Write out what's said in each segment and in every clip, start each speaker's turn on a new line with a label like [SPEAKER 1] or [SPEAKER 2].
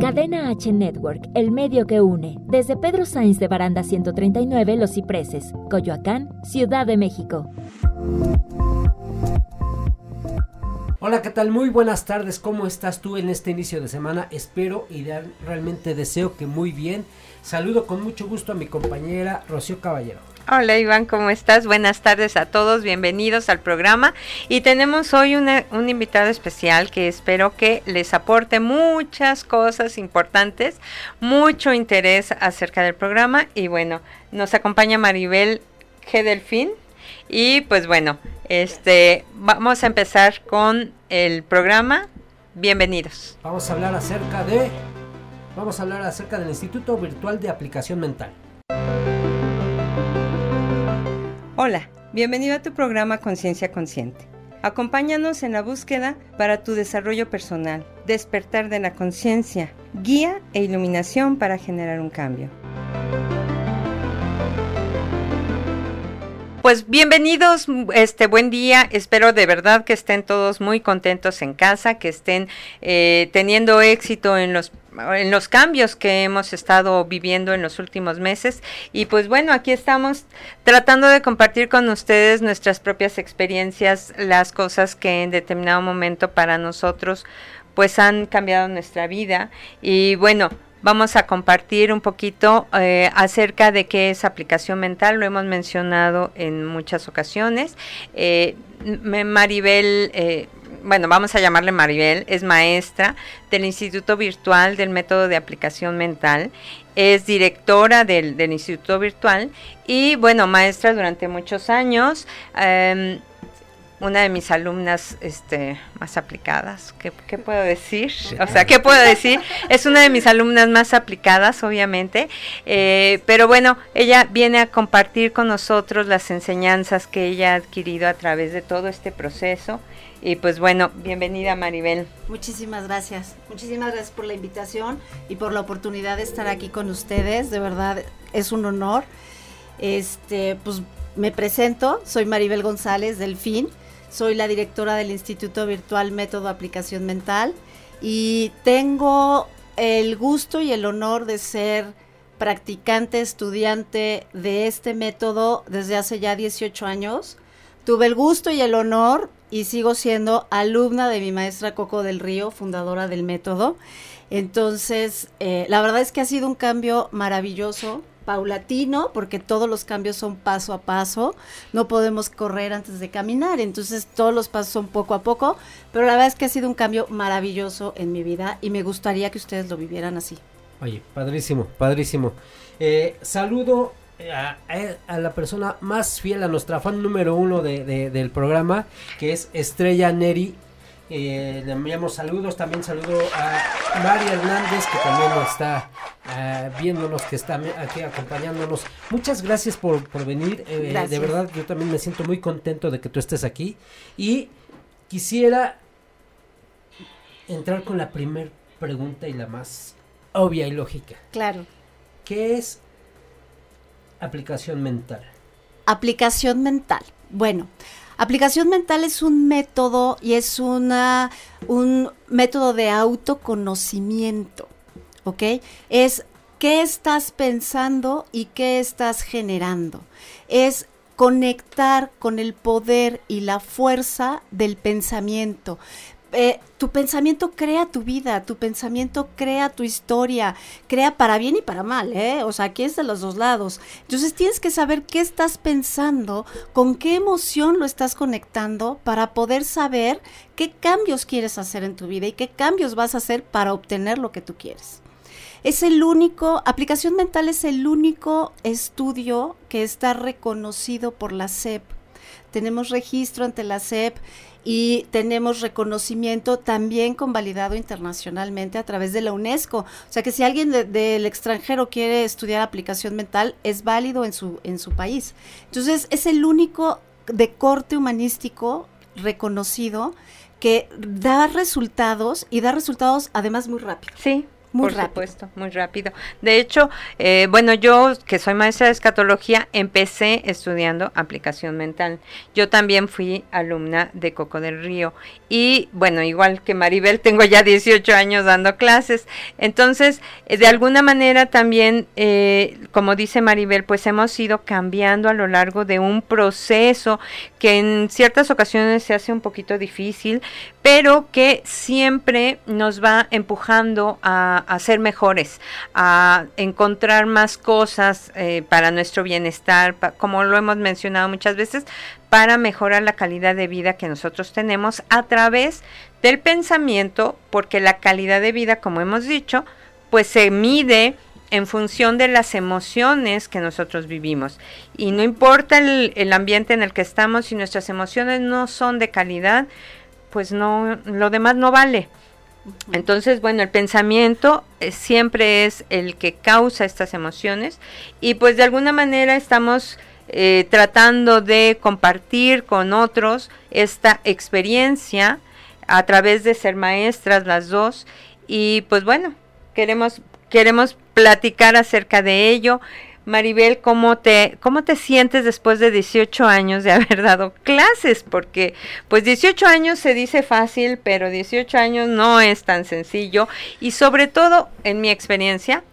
[SPEAKER 1] Cadena H Network, el medio que une. Desde Pedro Sainz de Baranda 139, Los Cipreses, Coyoacán, Ciudad de México.
[SPEAKER 2] Hola, ¿qué tal? Muy buenas tardes. ¿Cómo estás tú en este inicio de semana? Espero y realmente deseo que muy bien. Saludo con mucho gusto a mi compañera Rocío Caballero.
[SPEAKER 3] Hola Iván, ¿cómo estás? Buenas tardes a todos, bienvenidos al programa. Y tenemos hoy un invitado especial que espero que les aporte muchas cosas importantes, mucho interés acerca del programa. Y bueno, nos acompaña Maribel G. Delfín. Y pues bueno, este, vamos a empezar con el programa. Bienvenidos.
[SPEAKER 2] Vamos a hablar acerca de vamos a hablar acerca del Instituto Virtual de Aplicación Mental.
[SPEAKER 3] Hola, bienvenido a tu programa Conciencia Consciente. Acompáñanos en la búsqueda para tu desarrollo personal, despertar de la conciencia, guía e iluminación para generar un cambio. Pues bienvenidos, este buen día. Espero de verdad que estén todos muy contentos en casa, que estén eh, teniendo éxito en los en los cambios que hemos estado viviendo en los últimos meses. Y pues bueno, aquí estamos tratando de compartir con ustedes nuestras propias experiencias, las cosas que en determinado momento para nosotros pues han cambiado nuestra vida. Y bueno, vamos a compartir un poquito eh, acerca de qué es aplicación mental. Lo hemos mencionado en muchas ocasiones. Eh, Maribel, eh, bueno, vamos a llamarle Maribel, es maestra del Instituto Virtual del Método de Aplicación Mental. Es directora del, Instituto Virtual y, bueno, maestra durante muchos años. Em, una de mis alumnas este, más aplicadas. ¿Qué, puedo decir? O sea, ¿qué puedo decir? Es una de mis alumnas más aplicadas, obviamente. Eh, pero bueno, ella viene a compartir con nosotros las enseñanzas que ella ha adquirido a través de todo este proceso. Y pues bueno, bienvenida Maribel.
[SPEAKER 4] Muchísimas gracias. Muchísimas gracias por la invitación y por la oportunidad de estar aquí con ustedes. De verdad es un honor. Este, pues me presento, soy Maribel González del FIN soy la directora del Instituto Virtual Método Aplicación Mental y tengo el gusto y el honor de ser practicante, estudiante de este método desde hace ya 18 años. Tuve el gusto y el honor y sigo siendo alumna de mi maestra Coco del Río, fundadora del método. Entonces, eh, la verdad es que ha sido un cambio maravilloso paulatino, porque todos los cambios son paso a paso, no podemos correr antes de caminar, entonces todos los pasos son poco a poco, pero la verdad es que ha sido un cambio maravilloso en mi vida y me gustaría que ustedes lo vivieran así.
[SPEAKER 2] Oye, padrísimo, padrísimo. Eh, saludo a, la persona más fiel, a nuestra fan número uno del programa, que es Estrella Neri eh, le enviamos saludos, también saludo a María Hernández que también nos está eh, viéndonos, que está aquí acompañándonos. Muchas gracias por, venir, eh, de verdad yo también me siento muy contento de que tú estés aquí y quisiera entrar con la primera pregunta y la más obvia y lógica.
[SPEAKER 4] Claro.
[SPEAKER 2] ¿Qué es aplicación mental?
[SPEAKER 4] Aplicación mental. Bueno, Aplicación mental es un método y es una, un método de autoconocimiento, ¿ok? Es qué estás pensando y qué estás generando. Es conectar con el poder y la fuerza del pensamiento. Eh, tu pensamiento crea tu vida, tu pensamiento crea tu historia, crea para bien y para mal, ¿eh? O sea, aquí es de los dos lados. Entonces tienes que saber qué estás pensando, con qué emoción lo estás conectando para poder saber qué cambios quieres hacer en tu vida y qué cambios vas a hacer para obtener lo que tú quieres. Es el único, aplicación mental es el único estudio que está reconocido por la SEP. Tenemos registro ante la SEP y tenemos reconocimiento también convalidado internacionalmente a través de la UNESCO. O sea que si alguien del extranjero quiere estudiar aplicación mental, es válido en su, en su país. Entonces es el único de corte humanístico reconocido que da resultados y da resultados además muy rápido.
[SPEAKER 3] Sí,
[SPEAKER 4] Muy
[SPEAKER 3] Por
[SPEAKER 4] rápido.
[SPEAKER 3] supuesto, muy rápido. De hecho, eh, bueno, yo que soy maestra de escatología, empecé estudiando aplicación mental. Yo también fui alumna de Coco del Río. Y bueno, igual que Maribel, tengo ya 18 años dando clases. Entonces, eh, de alguna manera también, eh, como dice Maribel, pues hemos ido cambiando a lo largo de un proceso que en ciertas ocasiones se hace un poquito difícil, pero que siempre nos va empujando a, a ser mejores, a encontrar más cosas eh, para nuestro bienestar, como lo hemos mencionado muchas veces, para mejorar la calidad de vida que nosotros tenemos a través del pensamiento, porque la calidad de vida, como hemos dicho, pues se mide en función de las emociones que nosotros vivimos. Y no importa el, el ambiente en el que estamos, si nuestras emociones no son de calidad, pues no, lo demás no vale. Entonces, bueno, el pensamiento eh, siempre es el que causa estas emociones y pues de alguna manera estamos eh, tratando de compartir con otros esta experiencia a través de ser maestras las dos y pues bueno, queremos queremos platicar acerca de ello. Maribel, ¿cómo te, ¿cómo te sientes después de 18 años de haber dado clases? Porque pues 18 años se dice fácil, pero 18 años no es tan sencillo. Y sobre todo, en mi experiencia,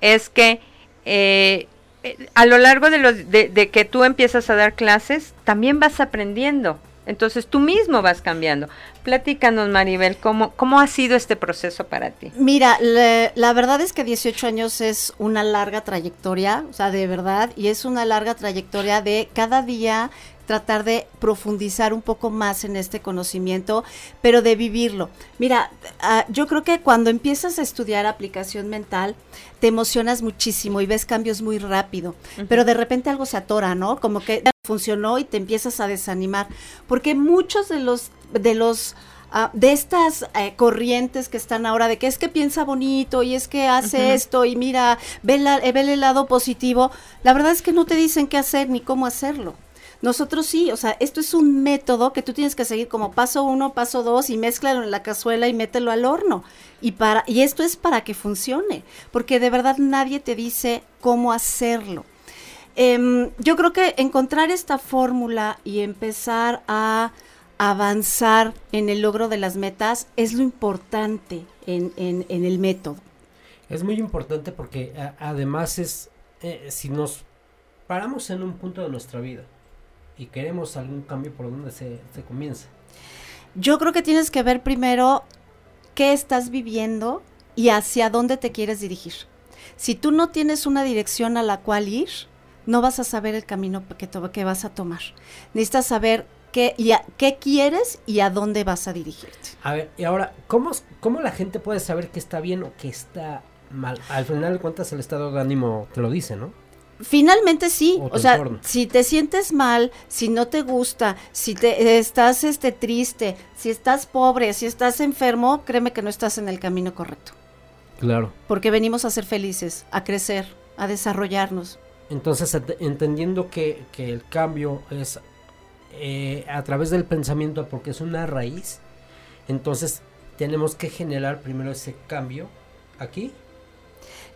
[SPEAKER 3] es que eh, eh, a lo largo de, los, de, de que tú empiezas a dar clases, también vas aprendiendo. Entonces tú mismo vas cambiando. Platícanos, Maribel, ¿cómo, cómo ha sido este proceso para ti?
[SPEAKER 4] Mira, le- la verdad es que 18 años es una larga trayectoria, o sea, de verdad, y es una larga trayectoria de cada día tratar de profundizar un poco más en este conocimiento, pero de vivirlo. Mira, ah, yo creo que cuando empiezas a estudiar aplicación mental, te emocionas muchísimo y ves cambios muy rápido, pero de repente algo se atora, ¿no? Como que funcionó y te empiezas a desanimar, porque muchos de los de los ah, de estas eh, corrientes que están ahora de que es que piensa bonito y es que hace esto y mira, ve, la- eh, ve el lado positivo, la verdad es que no te dicen qué hacer ni cómo hacerlo. Nosotros sí, o sea, esto es un método que tú tienes que seguir como paso uno, paso dos y mézclalo en la cazuela y mételo al horno. Y para y esto es para que funcione, porque de verdad nadie te dice cómo hacerlo. Em, yo creo que encontrar esta fórmula y empezar a avanzar en el logro de las metas es lo importante en, en- en el método.
[SPEAKER 2] Es muy importante porque a- además es, eh, si nos paramos en un punto de nuestra vida y queremos algún cambio por donde se, se comienza.
[SPEAKER 4] Yo creo que tienes que ver primero qué estás viviendo y hacia dónde te quieres dirigir. Si tú no tienes una dirección a la cual ir, no vas a saber el camino que, vas a tomar. Necesitas saber qué, y a- qué quieres y a dónde vas a dirigirte.
[SPEAKER 2] A ver, y ahora, ¿cómo, s- ¿cómo la gente puede saber que está bien o que está mal? Al final de cuentas el estado de ánimo te lo dice, ¿no?
[SPEAKER 4] Finalmente sí,
[SPEAKER 2] O
[SPEAKER 4] sea,
[SPEAKER 2] entorno.
[SPEAKER 4] si te sientes mal, si no te gusta, si te estás este triste, si estás pobre, si estás enfermo, créeme que no estás en el camino correcto,
[SPEAKER 2] Claro.
[SPEAKER 4] porque venimos a ser felices, a crecer, a desarrollarnos.
[SPEAKER 2] Entonces, ent- entendiendo que, que el cambio es eh, a través del pensamiento porque es una raíz, entonces tenemos que generar primero ese cambio aquí.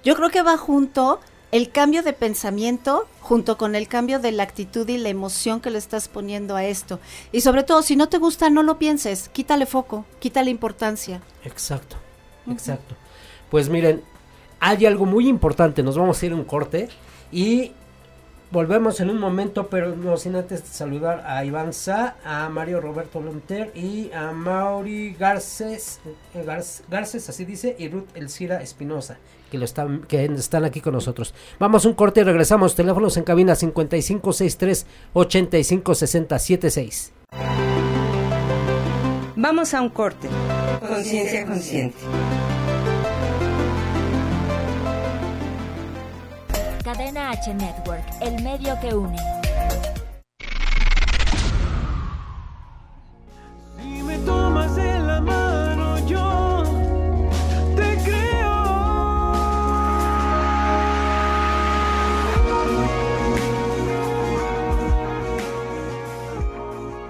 [SPEAKER 4] Yo creo que va junto el cambio de pensamiento junto con el cambio de la actitud y la emoción que le estás poniendo a esto. Y sobre todo, si no te gusta, no lo pienses, quítale foco, quítale importancia.
[SPEAKER 2] Exacto, exacto. Pues miren, hay algo muy importante, nos vamos a ir a un corte y volvemos en un momento, pero no sin antes saludar a Iván Sa, a Mario Roberto Lonter y a Mauri Garces, eh, Garc- Garces, así dice, y Ruth Elcira Espinosa, que, lo están, que están aquí con nosotros. Vamos a un corte y regresamos, teléfonos en cabina 5563 856076.
[SPEAKER 5] Vamos a un corte. Conciencia consciente.
[SPEAKER 1] Cadena H Network, el medio que une.
[SPEAKER 6] Si me tomas de la mano, yo te creo.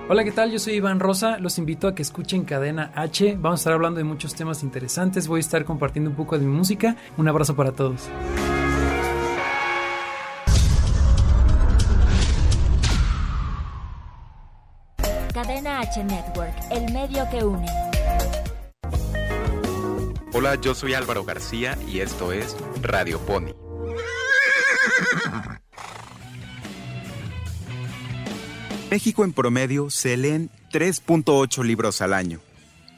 [SPEAKER 7] Hola, ¿qué tal? Yo soy Iván Rosa. Los invito a que escuchen Cadena H. Vamos a estar hablando de muchos temas interesantes. Voy a estar compartiendo un poco de mi música. Un abrazo para todos.
[SPEAKER 1] Network, el medio que une.
[SPEAKER 8] Hola, yo soy Álvaro García y esto es Radio Pony. México en promedio se leen 3.8 libros al año.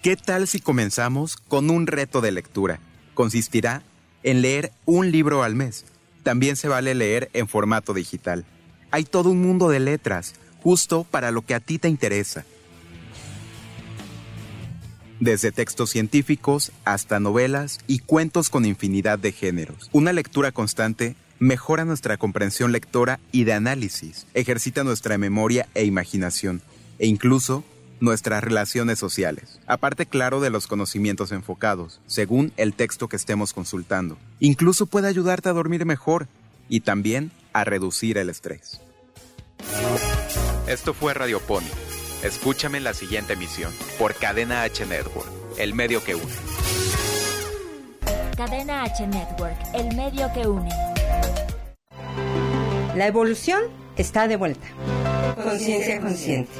[SPEAKER 8] ¿Qué tal si comenzamos con un reto de lectura? Consistirá en leer un libro al mes. También se vale leer en formato digital. Hay todo un mundo de letras, justo para lo que a ti te interesa. Desde textos científicos hasta novelas y cuentos con infinidad de géneros. Una lectura constante mejora nuestra comprensión lectora y de análisis, ejercita nuestra memoria e imaginación, e incluso nuestras relaciones sociales. Aparte, claro, de los conocimientos enfocados, según el texto que estemos consultando. Incluso puede ayudarte a dormir mejor y también a reducir el estrés. Esto fue Radio Pony. Escúchame en la siguiente emisión por Cadena H Network, el medio que une.
[SPEAKER 1] Cadena H Network, el medio que une.
[SPEAKER 5] La evolución está de vuelta. Conciencia consciente.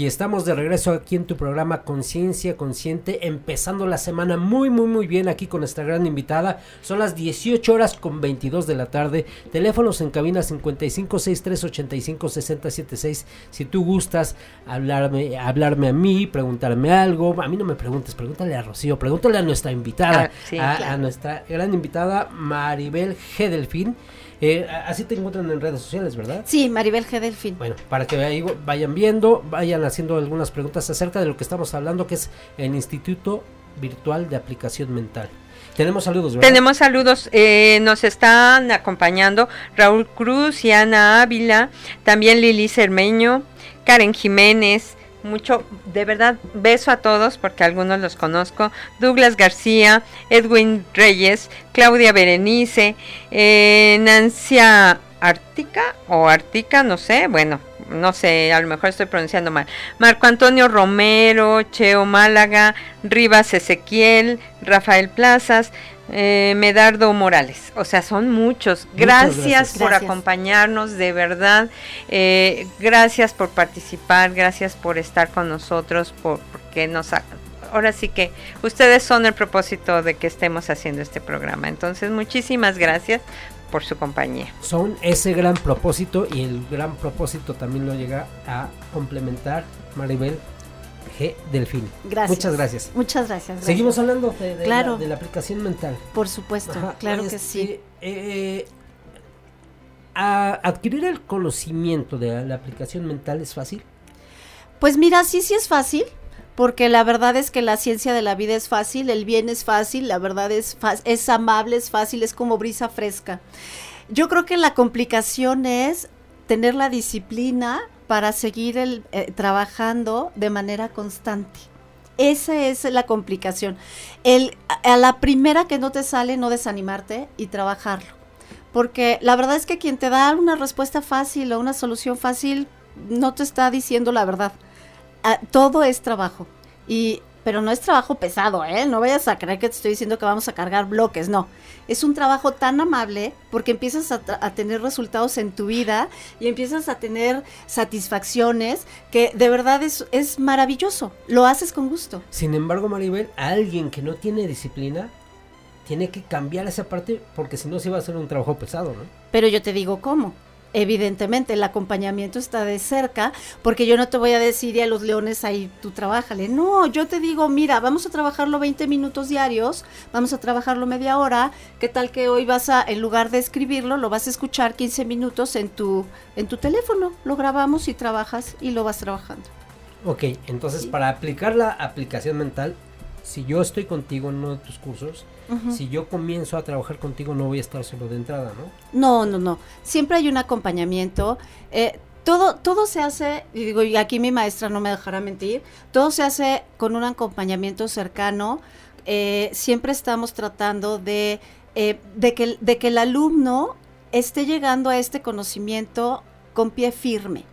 [SPEAKER 2] Y estamos de regreso aquí en tu programa Conciencia Consciente, empezando la semana muy, muy, muy bien aquí con nuestra gran invitada. Son las 18 horas con 22 de la tarde. Teléfonos en cabina 5563856076. Si tú gustas hablarme, hablarme a mí, preguntarme algo, a mí no me preguntes, pregúntale a Rocío, pregúntale a nuestra invitada,
[SPEAKER 3] Ah, sí,
[SPEAKER 2] a,
[SPEAKER 3] claro.
[SPEAKER 2] a nuestra gran invitada Maribel G. Delfín. Eh, así te encuentran en redes sociales, ¿verdad?
[SPEAKER 4] Sí, Maribel G. Delfín.
[SPEAKER 2] Bueno, para que ahí vayan viendo, vayan haciendo algunas preguntas acerca de lo que estamos hablando, que es el Instituto Virtual de Aplicación Mental. Tenemos saludos, ¿verdad?
[SPEAKER 3] Tenemos saludos, eh, nos están acompañando Raúl Cruz y Ana Ávila, también Lili Cermeño, Karen Jiménez, mucho, de verdad, beso a todos porque algunos los conozco, Douglas García, Edwin Reyes, Claudia Berenice, eh, Nancia Artica o Artica, no sé, bueno, no sé, a lo mejor estoy pronunciando mal. Marco Antonio Romero, Cheo Málaga, Rivas Ezequiel, Rafael Plazas, eh, Medardo Morales. O sea, son muchos. Gracias,
[SPEAKER 2] gracias.
[SPEAKER 3] por
[SPEAKER 4] Gracias.
[SPEAKER 3] acompañarnos, de verdad. Eh, gracias por participar, gracias por estar con nosotros, por, porque nos... ha- Ahora sí que ustedes son el propósito de que estemos haciendo este programa. Entonces, muchísimas gracias por su compañía.
[SPEAKER 2] Son ese gran propósito y el gran propósito también lo llega a complementar Maribel G. Delfín.
[SPEAKER 4] Gracias.
[SPEAKER 2] Muchas gracias.
[SPEAKER 4] Muchas gracias. gracias.
[SPEAKER 2] Seguimos hablando de, de
[SPEAKER 4] Claro.
[SPEAKER 2] la, de la aplicación mental.
[SPEAKER 4] Por supuesto,
[SPEAKER 2] Ajá,
[SPEAKER 4] claro que sí.
[SPEAKER 2] eh, a- adquirir el conocimiento de la aplicación mental es fácil.
[SPEAKER 4] Pues mira, sí, sí es fácil, porque la verdad es que la ciencia de la vida es fácil, el bien es fácil, la verdad es, es amable, es fácil, es como brisa fresca. Yo creo que la complicación es tener la disciplina para seguir eh, trabajando de manera constante. Esa es la complicación. A la primera que no te sale, no desanimarte y trabajarlo. Porque la verdad es que quien te da una respuesta fácil o una solución fácil no te está diciendo la verdad. Ah, todo es trabajo. Y, pero no es trabajo pesado, ¿eh? No vayas a creer que te estoy diciendo que vamos a cargar bloques, no. Es un trabajo tan amable porque empiezas a, tener resultados en tu vida y empiezas a tener satisfacciones que de verdad es, es maravilloso. Lo haces con gusto.
[SPEAKER 2] Sin embargo, Maribel, alguien que no tiene disciplina, tiene que cambiar esa parte porque si no se va a hacer un trabajo pesado, ¿no?
[SPEAKER 4] Pero yo te digo cómo. Evidentemente, el acompañamiento está de cerca, porque yo no te voy a decir y a los leones ahí tú trabájale. No, yo te digo, mira, vamos a trabajarlo 20 minutos diarios, vamos a trabajarlo media hora. ¿Qué tal que hoy vas a, en lugar de escribirlo, lo vas a escuchar 15 minutos en tu, en tu teléfono? Lo grabamos y trabajas y lo vas trabajando.
[SPEAKER 2] Ok, entonces para aplicar la aplicación mental, si yo estoy contigo en uno de tus cursos, si yo comienzo a trabajar contigo no voy a estar solo de entrada, ¿no?
[SPEAKER 4] No, no, no. Siempre hay un acompañamiento. Eh, todo, todo se hace, y digo, y aquí mi maestra no me dejará mentir, todo se hace con un acompañamiento cercano. Eh, siempre estamos tratando de, eh, de, que, de que el alumno esté llegando a este conocimiento con pie firme.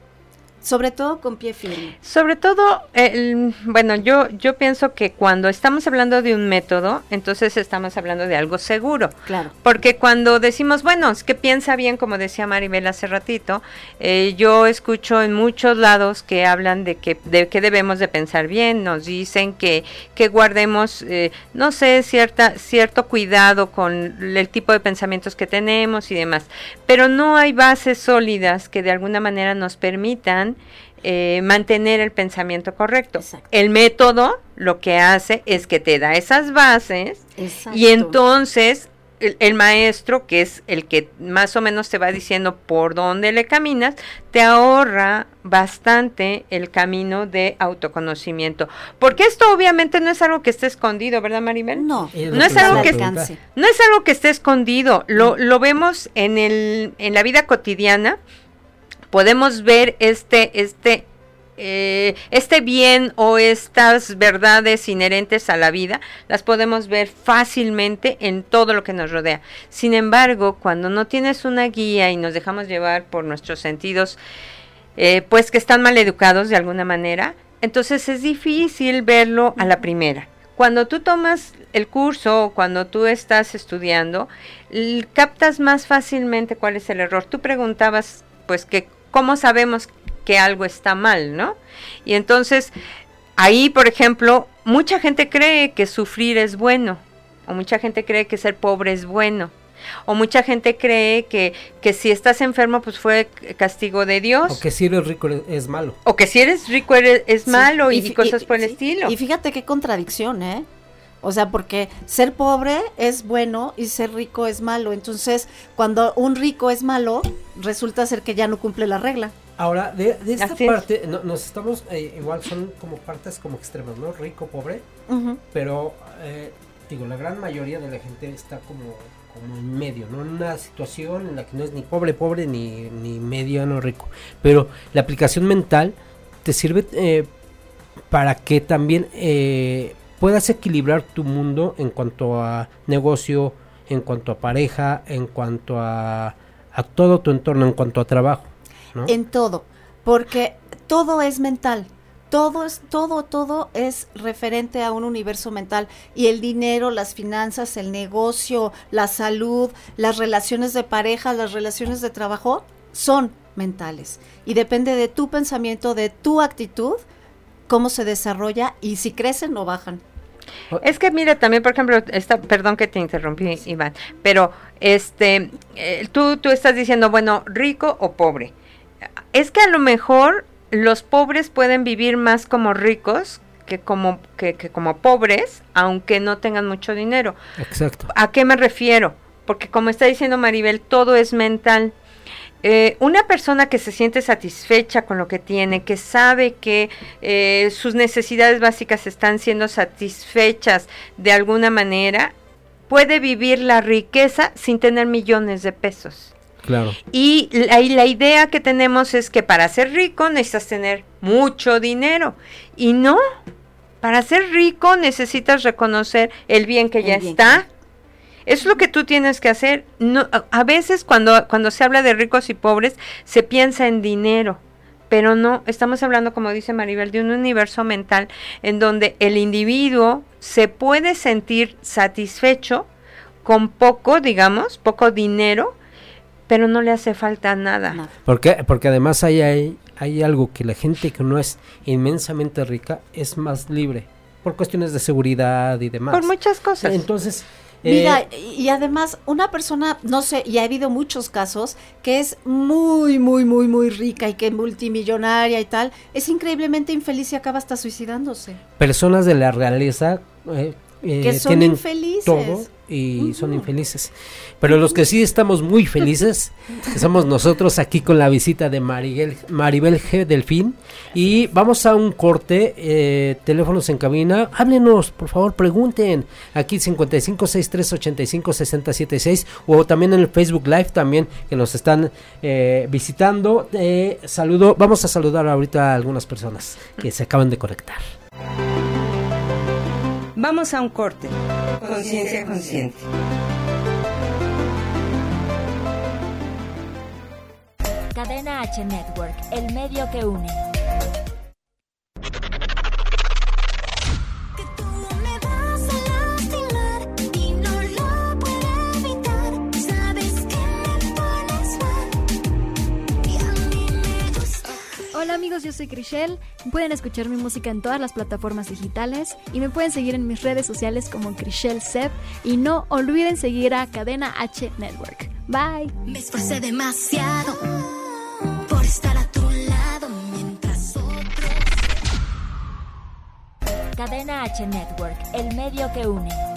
[SPEAKER 4] Sobre todo con pie firme.
[SPEAKER 3] Sobre todo, el- bueno, yo, yo pienso que cuando estamos hablando de un método, entonces estamos hablando de algo seguro.
[SPEAKER 4] Claro.
[SPEAKER 3] Porque cuando decimos, bueno, es que piensa bien, como decía Maribel hace ratito, eh, yo escucho en muchos lados que hablan de que, de que debemos de pensar bien, nos dicen que, que guardemos, eh, no sé, cierta, cierto cuidado con el tipo de pensamientos que tenemos y demás. Pero no hay bases sólidas que de alguna manera nos permitan eh, mantener el pensamiento correcto.
[SPEAKER 4] Exacto.
[SPEAKER 3] El método lo que hace es que te da esas bases
[SPEAKER 4] Exacto.
[SPEAKER 3] y entonces el, el maestro, que es el que más o menos te va diciendo por dónde le caminas, te ahorra bastante el camino de autoconocimiento. Porque esto obviamente no es algo que esté escondido, ¿verdad, Maribel?
[SPEAKER 4] No,
[SPEAKER 2] Es
[SPEAKER 3] No es algo que-. No es algo que esté escondido, lo, lo vemos en, el, en la vida cotidiana, podemos ver este, este, eh, este bien o estas verdades inherentes a la vida, las podemos ver fácilmente en todo lo que nos rodea. Sin embargo, cuando no tienes una guía y nos dejamos llevar por nuestros sentidos, eh, pues que están mal educados de alguna manera, entonces es difícil verlo a la primera. Cuando tú tomas el curso o cuando tú estás estudiando, captas más fácilmente cuál es el error. Tú preguntabas, pues, que cómo sabemos que algo está mal, ¿no? Y entonces, ahí, por ejemplo, mucha gente cree que sufrir es bueno, o mucha gente cree que ser pobre es bueno, o mucha gente cree que, que si estás enfermo, pues fue castigo de Dios.
[SPEAKER 2] O que si eres rico es malo.
[SPEAKER 3] O que si eres rico eres, es
[SPEAKER 4] Sí,
[SPEAKER 3] malo y, cosas por el
[SPEAKER 4] sí,
[SPEAKER 3] estilo.
[SPEAKER 4] Y fíjate qué contradicción, ¿eh? O sea, porque ser pobre es bueno y ser rico es malo. Entonces, cuando un rico es malo, resulta ser que ya no cumple la regla.
[SPEAKER 2] Ahora, de, de esta
[SPEAKER 3] Así es.
[SPEAKER 2] parte, no- nos estamos, eh, igual son como partes como extremas, ¿no? Rico, pobre, pero, eh, digo, la gran mayoría de la gente está como, como en medio, ¿no? En una situación en la que no es ni pobre, pobre, ni, ni mediano rico. Pero la aplicación mental te sirve eh, para que también eh, puedas equilibrar tu mundo en cuanto a negocio, en cuanto a pareja, en cuanto a, a todo tu entorno, en cuanto a trabajo.
[SPEAKER 4] En todo. Porque todo es mental. Todo es, todo, todo es referente a un universo mental. Y el dinero, las finanzas, el negocio, la salud, las relaciones de pareja, las relaciones de trabajo, son mentales. Y depende de tu pensamiento, de tu actitud, cómo se desarrolla y si crecen o bajan.
[SPEAKER 3] Es que mira, también, por ejemplo, esta, perdón que te interrumpí, Iván, pero este, eh, tú, tú estás diciendo, bueno, rico o pobre. Es que a lo mejor los pobres pueden vivir más como ricos que como, que, que como pobres, aunque no tengan mucho dinero.
[SPEAKER 2] Exacto.
[SPEAKER 3] ¿A qué me refiero? Porque como está diciendo Maribel, todo es mental. Eh, una persona que se siente satisfecha con lo que tiene, que sabe que eh, sus necesidades básicas están siendo satisfechas de alguna manera, puede vivir la riqueza sin tener millones de pesos.
[SPEAKER 2] Claro.
[SPEAKER 3] Y la, y la idea que tenemos es que para ser rico necesitas tener mucho dinero. Y no, para ser rico necesitas reconocer el bien que
[SPEAKER 4] El
[SPEAKER 3] ya
[SPEAKER 4] bien
[SPEAKER 3] está. Es lo que tú tienes que hacer. No, a, veces cuando, cuando se habla de ricos y pobres se piensa en dinero. Pero no, estamos hablando, como dice Maribel, de un universo mental en donde el individuo se puede sentir satisfecho con poco, digamos, poco dinero, pero no le hace falta nada.
[SPEAKER 2] Porque, porque además hay, hay, hay algo que la gente que no es inmensamente rica es más libre por cuestiones de seguridad y demás.
[SPEAKER 3] Por muchas cosas.
[SPEAKER 2] Entonces,
[SPEAKER 4] Mira, y y además una persona, no sé, y ha habido muchos casos que es muy, muy, muy, muy rica y que multimillonaria y tal, es increíblemente infeliz y acaba hasta suicidándose.
[SPEAKER 2] personas de la realeza eh, eh,
[SPEAKER 4] Que son
[SPEAKER 2] tienen
[SPEAKER 4] infelices.
[SPEAKER 2] todo y son infelices. Pero los que sí estamos muy felices somos nosotros aquí con la visita de Maribel, Maribel G. Delfín. Y vamos a un corte, eh, teléfonos en cabina. Háblenos, por favor, pregunten. Aquí 5563856076 o también en el Facebook Live también que nos están eh, visitando. Eh, saludo, vamos a saludar ahorita a algunas personas que se acaban de conectar.
[SPEAKER 5] Vamos a un corte. Conciencia consciente.
[SPEAKER 1] Cadena H Network, el medio que une.
[SPEAKER 9] Hola amigos, yo soy Crishel. Pueden escuchar mi música en todas las plataformas digitales y me pueden seguir en mis redes sociales como Crishel Seb y no olviden seguir a Cadena H Network. Bye.
[SPEAKER 10] Me esforcé demasiado por estar a tu lado mientras otros.
[SPEAKER 1] Cadena H Network, el medio que une.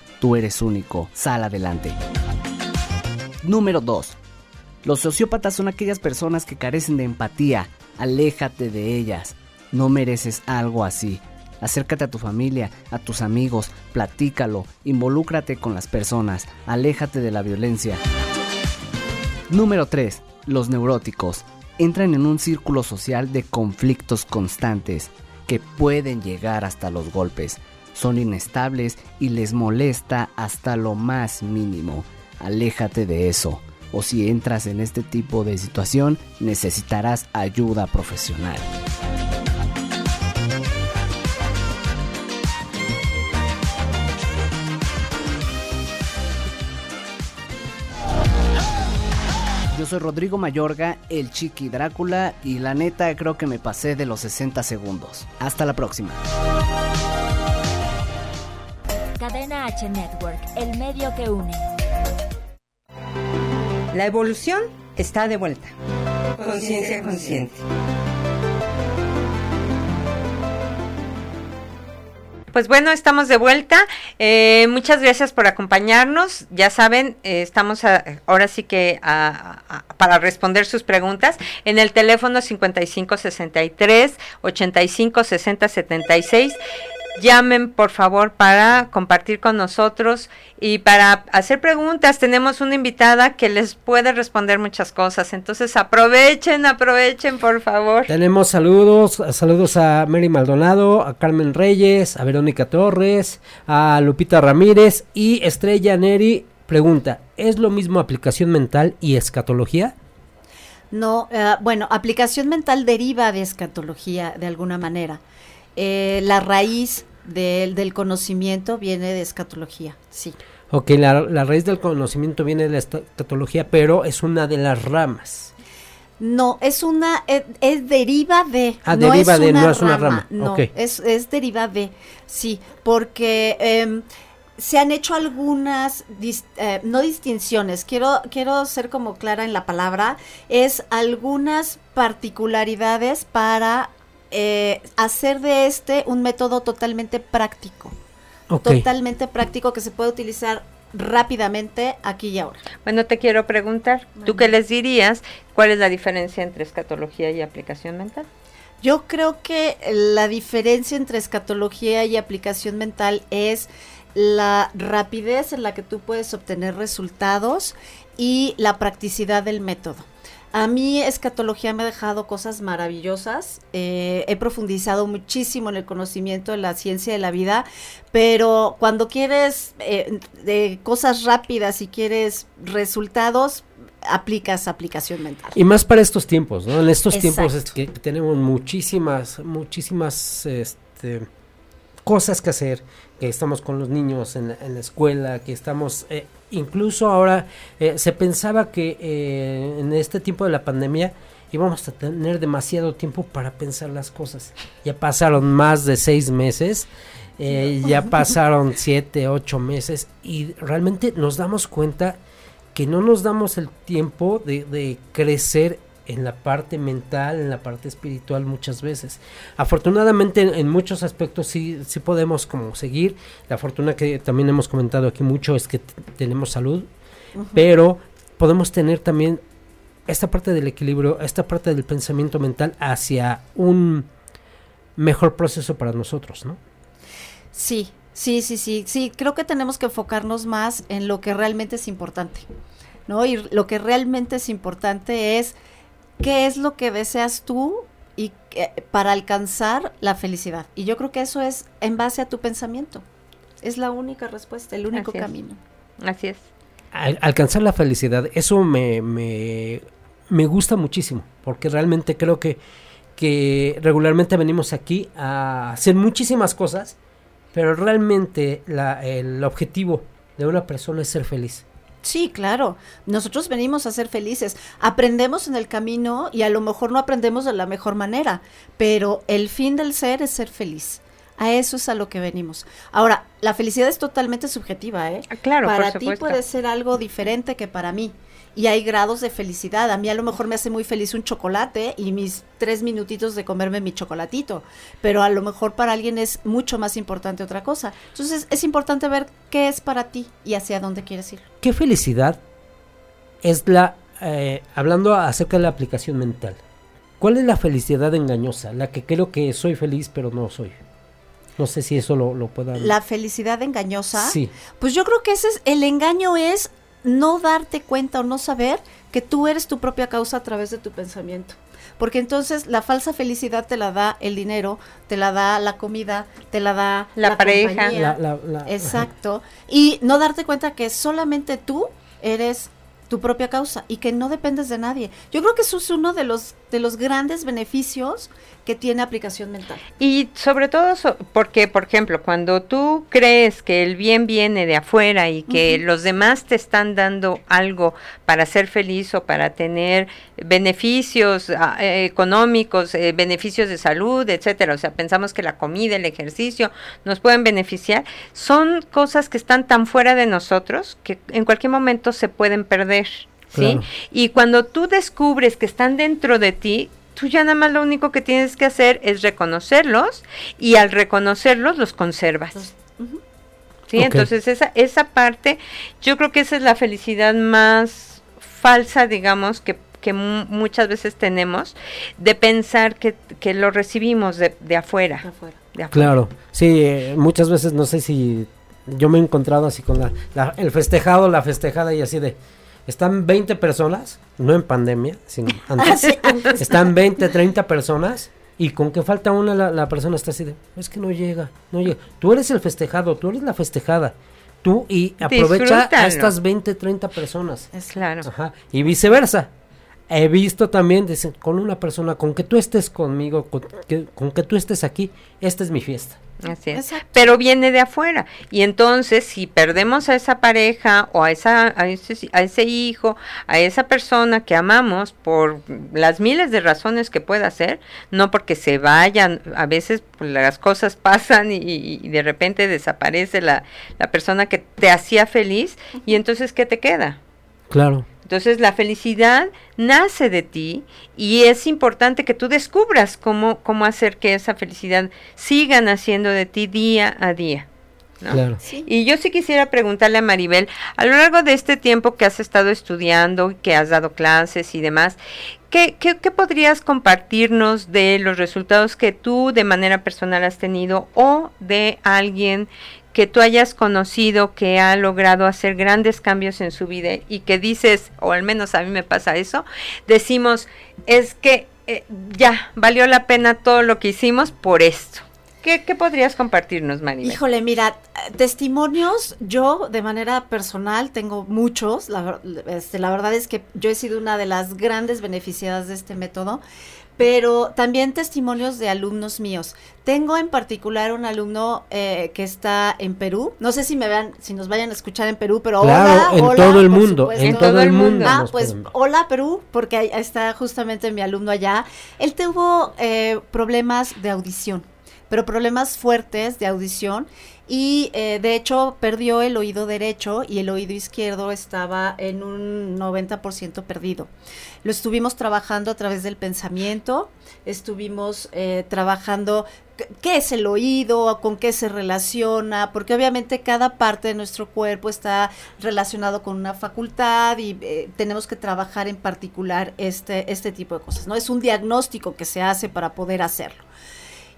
[SPEAKER 11] Tú eres único, sal adelante. Número 2. Los sociópatas son aquellas personas que carecen de empatía. Aléjate de ellas. No mereces algo así. Acércate a tu familia, a tus amigos, platícalo, involúcrate con las personas, aléjate de la violencia. Número 3. Los neuróticos entran en un círculo social de conflictos constantes que pueden llegar hasta los golpes. Son inestables y les molesta hasta lo más mínimo. Aléjate de eso. O si entras en este tipo de situación, necesitarás ayuda profesional. Yo soy Rodrigo Mayorga, el Chiqui Drácula, y la neta creo que me pasé de los 60 segundos. Hasta la próxima.
[SPEAKER 1] Cadena H Network, el medio que une.
[SPEAKER 5] La evolución está de vuelta. Conciencia consciente.
[SPEAKER 3] Pues bueno, estamos de vuelta. Eh, muchas gracias por acompañarnos. Ya saben, eh, estamos a- ahora sí que a- a- para responder sus preguntas en el teléfono 5563 85 60 76. Llamen por favor para compartir con nosotros y para hacer preguntas. Tenemos una invitada que les puede responder muchas cosas. Entonces aprovechen, aprovechen por favor.
[SPEAKER 2] Tenemos saludos, saludos a Mary Maldonado, a Carmen Reyes, a Verónica Torres, a Lupita Ramírez y Estrella Neri pregunta, ¿es lo mismo aplicación mental y escatología?
[SPEAKER 4] No, eh, bueno, aplicación mental deriva de escatología de alguna manera. Eh, la raíz del, del conocimiento viene de escatología, sí.
[SPEAKER 2] Ok, la, la raíz del conocimiento viene de la escatología, pero es una de las ramas.
[SPEAKER 4] No, es una, es, es deriva de.
[SPEAKER 2] Ah, deriva de, no es una rama,
[SPEAKER 4] No,
[SPEAKER 2] ok.
[SPEAKER 4] es, es deriva de, sí, porque em, se han hecho algunas, dis- eh, no distinciones, quiero, quiero ser como clara en la palabra, es algunas particularidades para eh, hacer de este un método totalmente práctico. Totalmente práctico que se puede utilizar rápidamente aquí y ahora.
[SPEAKER 3] Bueno, te quiero preguntar, ¿tú qué les dirías? ¿Cuál es la diferencia entre escatología y aplicación mental?
[SPEAKER 4] Yo creo que la diferencia entre escatología y aplicación mental es la rapidez en la que tú puedes obtener resultados y la practicidad del método. A mí escatología me ha dejado cosas maravillosas, eh, he profundizado muchísimo en el conocimiento de la ciencia de la vida, pero cuando quieres eh, de cosas rápidas y quieres resultados, aplicas aplicación mental.
[SPEAKER 2] Y más para estos tiempos, ¿no? En estos tiempos es que tenemos muchísimas, muchísimas este, cosas que hacer, que estamos con los niños en la, en la escuela, que estamos, eh, incluso ahora eh, se pensaba que eh, en este tiempo de la pandemia íbamos a tener demasiado tiempo para pensar las cosas. Ya pasaron más de seis meses. ya pasaron siete, ocho meses y realmente nos damos cuenta que no nos damos el tiempo de, de crecer en la parte mental, en la parte espiritual muchas veces. Afortunadamente en, en muchos aspectos sí, sí podemos como seguir. La fortuna que también hemos comentado aquí mucho es que tenemos salud, pero podemos tener también esta parte del equilibrio, esta parte del pensamiento mental hacia un mejor proceso para nosotros, ¿no?
[SPEAKER 4] Sí, sí, sí, sí, sí. Creo que tenemos que enfocarnos más en lo que realmente es importante, ¿no? Y lo que realmente es importante es qué es lo que deseas tú y que- para alcanzar la felicidad. Y yo creo que eso es en base a tu pensamiento. Es la única respuesta, el único
[SPEAKER 3] Así es.
[SPEAKER 4] camino.
[SPEAKER 3] Así es.
[SPEAKER 2] Al- alcanzar la felicidad, eso me, me, me gusta muchísimo, porque realmente creo que, que regularmente venimos aquí a hacer muchísimas cosas, pero realmente la- el objetivo de una persona es ser feliz.
[SPEAKER 4] Sí, claro. Nosotros venimos a ser felices. Aprendemos en el camino y a lo mejor no aprendemos de la mejor manera, pero el fin del ser es ser feliz. A eso es a lo que venimos. Ahora, la felicidad es totalmente subjetiva, ¿eh?
[SPEAKER 3] Ah, Claro, por
[SPEAKER 4] para ti puede ser algo diferente que para mí. Y hay grados de felicidad. A mí a lo mejor me hace muy feliz un chocolate y mis tres minutitos de comerme mi chocolatito. Pero a lo mejor para alguien es mucho más importante otra cosa. Entonces es importante ver qué es para ti y hacia dónde quieres ir.
[SPEAKER 2] ¿Qué felicidad es la, eh, hablando acerca de la aplicación mental, cuál es la felicidad engañosa? La que creo que soy feliz pero no soy. No sé si eso lo, lo puedan...
[SPEAKER 4] La felicidad engañosa.
[SPEAKER 2] Sí.
[SPEAKER 4] Pues yo creo que ese es, el engaño es no darte cuenta o no saber que tú eres tu propia causa a través de tu pensamiento. Porque entonces la falsa felicidad te la da el dinero, te la da la comida, te la da
[SPEAKER 3] La pareja.
[SPEAKER 2] La- la- la-
[SPEAKER 4] Exacto. Y no darte cuenta que solamente tú eres tu propia causa y que no dependes de nadie. Yo creo que eso es uno de los de los grandes beneficios que tiene aplicación mental.
[SPEAKER 3] Y sobre todo so- porque, por ejemplo, cuando tú crees que el bien viene de afuera y que los demás te están dando algo para ser feliz o para tener beneficios ah, eh, económicos, eh, beneficios de salud, etcétera, o sea, pensamos que la comida, el ejercicio nos pueden beneficiar, son cosas que están tan fuera de nosotros que en cualquier momento se pueden perder. ¿Sí?
[SPEAKER 2] Claro.
[SPEAKER 3] Y cuando tú descubres que están dentro de ti, tú ya nada más lo único que tienes que hacer es reconocerlos y al reconocerlos los conservas. ¿Sí? Entonces esa, esa parte, yo creo que esa es la felicidad más falsa, digamos, que, que mu- muchas veces tenemos, de pensar que, que lo recibimos de, de afuera.
[SPEAKER 4] De afuera.
[SPEAKER 3] de afuera.
[SPEAKER 2] Claro, sí, eh, muchas veces no sé si yo me he encontrado así con la, la- el festejado, la festejada y así de, están 20 personas, no en pandemia, sino antes,
[SPEAKER 4] Sí, antes.
[SPEAKER 2] están 20, 30 personas y con que falta una la, la persona está así de, es que no llega, no llega, tú eres el festejado, tú eres la festejada, tú y aprovecha a estas 20, 30 personas.
[SPEAKER 3] Claro.
[SPEAKER 2] Ajá, y viceversa. He visto también, dicen, con una persona, con que tú estés conmigo, con que, con que tú estés aquí, esta es mi fiesta.
[SPEAKER 3] Así es.
[SPEAKER 4] Exacto.
[SPEAKER 3] Pero viene de afuera. Y entonces, si perdemos a esa pareja o a, esa, a, ese, a ese hijo, a esa persona que amamos por las miles de razones que pueda ser, no porque se vayan, a veces pues, las cosas pasan y, y de repente desaparece la, la persona que te hacía feliz, y entonces, ¿qué te queda?
[SPEAKER 2] Claro.
[SPEAKER 3] Entonces la felicidad nace de ti y es importante que tú descubras cómo, cómo hacer que esa felicidad siga naciendo de ti día a día. ¿no?
[SPEAKER 2] Claro.
[SPEAKER 4] Sí.
[SPEAKER 3] Y yo sí quisiera preguntarle a Maribel, a lo largo de este tiempo que has estado estudiando, que has dado clases y demás, ¿qué, qué, qué podrías compartirnos de los resultados que tú de manera personal has tenido o de alguien que tú hayas conocido que ha logrado hacer grandes cambios en su vida y que dices, o al menos a mí me pasa eso, decimos, es que eh, ya valió la pena todo lo que hicimos por esto. ¿Qué, qué podrías compartirnos, Maribel?
[SPEAKER 4] Híjole, mira, testimonios, yo de manera personal tengo muchos, la, este, la verdad es que yo he sido una de las grandes beneficiadas de este método, pero también testimonios de alumnos míos. Tengo en particular un alumno eh, que está en Perú, no sé si me vean, si nos vayan a escuchar en Perú, pero
[SPEAKER 2] Claro,
[SPEAKER 4] hola,
[SPEAKER 2] en
[SPEAKER 4] hola,
[SPEAKER 2] todo el mundo,
[SPEAKER 4] supuesto.
[SPEAKER 2] en todo el mundo.
[SPEAKER 4] Ah, pues hola Perú, porque ahí está justamente mi alumno allá. Él tuvo eh, problemas de audición pero problemas fuertes de audición y eh, de hecho perdió el oído derecho y el oído izquierdo estaba en un 90% perdido. Lo estuvimos trabajando a través del pensamiento, estuvimos eh, trabajando qué- es el oído, con qué se relaciona, porque obviamente cada parte de nuestro cuerpo está relacionado con una facultad y eh, tenemos que trabajar en particular este, este tipo de cosas, ¿no? Es un diagnóstico que se hace para poder hacerlo.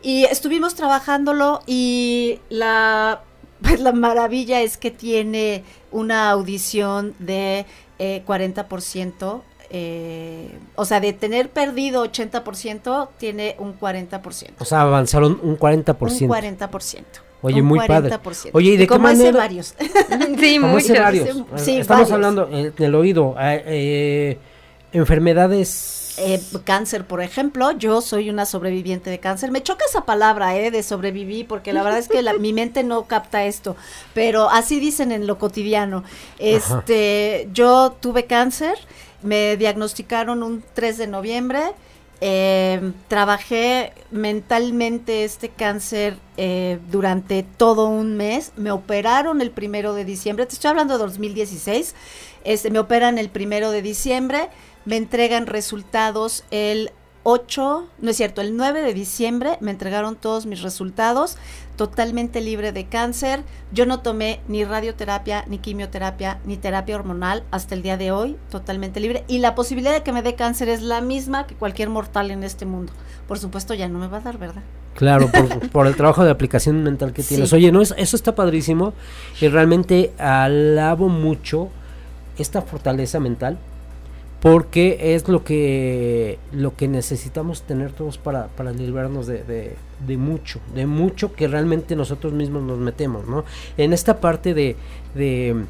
[SPEAKER 4] Y estuvimos trabajándolo y la, pues la maravilla es que tiene una audición de eh, 40%. eh, o sea, de tener perdido 80%, tiene un 40%.
[SPEAKER 2] O sea, avanzaron un 40%.
[SPEAKER 4] Un 40%.
[SPEAKER 2] Oye,
[SPEAKER 4] un
[SPEAKER 2] muy padre.
[SPEAKER 4] 40%.
[SPEAKER 2] Oye, ¿y de qué manera?
[SPEAKER 4] varios.
[SPEAKER 3] Sí,
[SPEAKER 2] Como varios.
[SPEAKER 4] Sí,
[SPEAKER 2] Estamos
[SPEAKER 4] varios.
[SPEAKER 2] hablando eh, del oído. eh, eh, enfermedades.
[SPEAKER 4] Eh, cáncer, por ejemplo, yo soy una sobreviviente de cáncer. Me choca esa palabra, eh, de sobrevivir, porque la verdad es que la- mi mente no capta esto, pero así dicen en lo cotidiano. Este, yo tuve cáncer, me diagnosticaron un 3 de noviembre. Eh, trabajé mentalmente este cáncer eh, durante todo un mes. Me operaron el primero de diciembre. Te estoy hablando de 2016. Este, me operan el primero de diciembre. Me entregan resultados el 8, no es cierto, el 9 de diciembre me entregaron todos mis resultados, totalmente libre de cáncer. Yo no tomé ni radioterapia, ni quimioterapia, ni terapia hormonal hasta el día de hoy, totalmente libre. Y la posibilidad de que me dé cáncer es la misma que cualquier mortal en este mundo. Por supuesto, ya no me va a dar, ¿verdad?
[SPEAKER 2] Claro, por, por el trabajo de aplicación mental que
[SPEAKER 4] Sí.
[SPEAKER 2] tienes. Oye, no, es- eso está padrísimo y realmente alabo mucho esta fortaleza mental porque es lo que lo que necesitamos tener todos para, para librarnos de, de- mucho, de mucho que realmente nosotros mismos nos metemos, ¿no? En esta parte de, de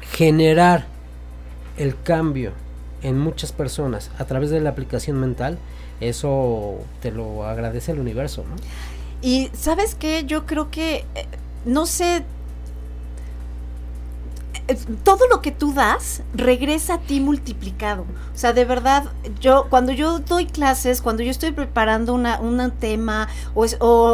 [SPEAKER 2] generar el cambio en muchas personas a través de la aplicación mental, eso te lo agradece el universo, ¿no?
[SPEAKER 4] Y sabes qué, yo creo que, eh, no sé, todo lo que tú das regresa a ti multiplicado. O sea, de verdad, yo cuando yo doy clases, cuando yo estoy preparando una, un tema, o,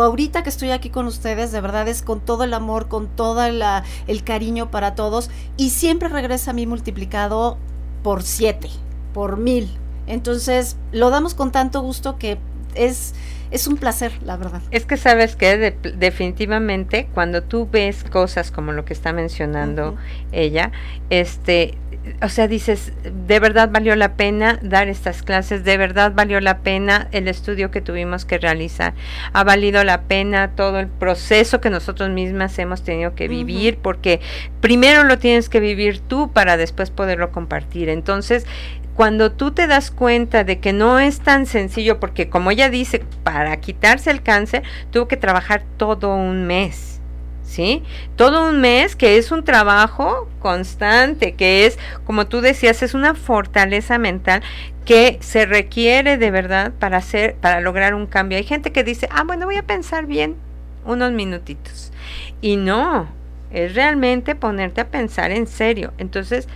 [SPEAKER 4] ahorita que estoy aquí con ustedes, de verdad es con todo el amor, con todo el cariño para todos, y siempre regresa a mí multiplicado por siete, por mil. Entonces, lo damos con tanto gusto que es, es un placer, la verdad.
[SPEAKER 3] Es que sabes que de- definitivamente cuando tú ves cosas como lo que está mencionando ella, este, o sea, dices, de verdad valió la pena dar estas clases, de verdad valió la pena el estudio que tuvimos que realizar, ha valido la pena todo el proceso que nosotros mismas hemos tenido que vivir, porque primero lo tienes que vivir tú para después poderlo compartir. Entonces, cuando tú te das cuenta de que no es tan sencillo, porque como ella dice, para quitarse el cáncer tuvo que trabajar todo un mes, ¿sí? Todo un mes que es un trabajo constante, que es, como tú decías, es una fortaleza mental que se requiere de verdad para hacer, para lograr un cambio. Hay gente que dice, ah, bueno, voy a pensar bien unos minutitos. Y no, es realmente ponerte a pensar en serio. Entonces,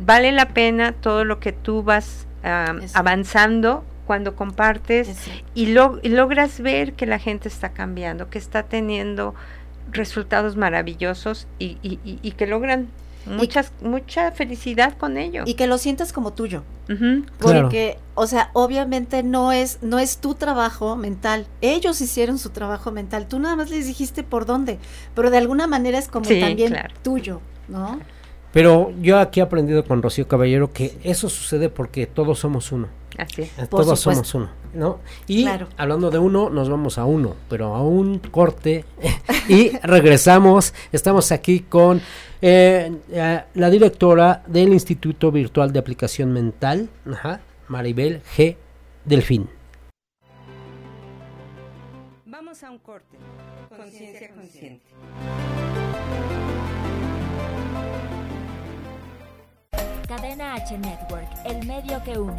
[SPEAKER 3] vale la pena todo lo que tú vas avanzando cuando compartes y, lo- y logras ver que la gente está cambiando, que está teniendo resultados maravillosos y, y- y- y que logran muchas, mucha felicidad con ello.
[SPEAKER 4] Y que lo sientas como tuyo. Porque, o sea, obviamente no es, no es tu trabajo mental. Ellos hicieron su trabajo mental. Tú nada más les dijiste por dónde. Pero de alguna manera es como
[SPEAKER 3] Sí,
[SPEAKER 4] también
[SPEAKER 3] claro.
[SPEAKER 4] tuyo, ¿no?
[SPEAKER 2] Pero yo aquí he aprendido con Rocío Caballero que eso sucede porque todos somos uno.
[SPEAKER 3] Así es.
[SPEAKER 2] Todos somos uno, ¿no? Y
[SPEAKER 4] Claro.
[SPEAKER 2] hablando de uno, nos vamos a uno, pero a un corte y regresamos. Estamos aquí con eh, eh, la directora del Instituto Virtual de Aplicación Mental, ajá, Maribel G. Delfín.
[SPEAKER 5] Vamos a un corte. Conciencia consciente.
[SPEAKER 1] Cadena H Network, el medio que une.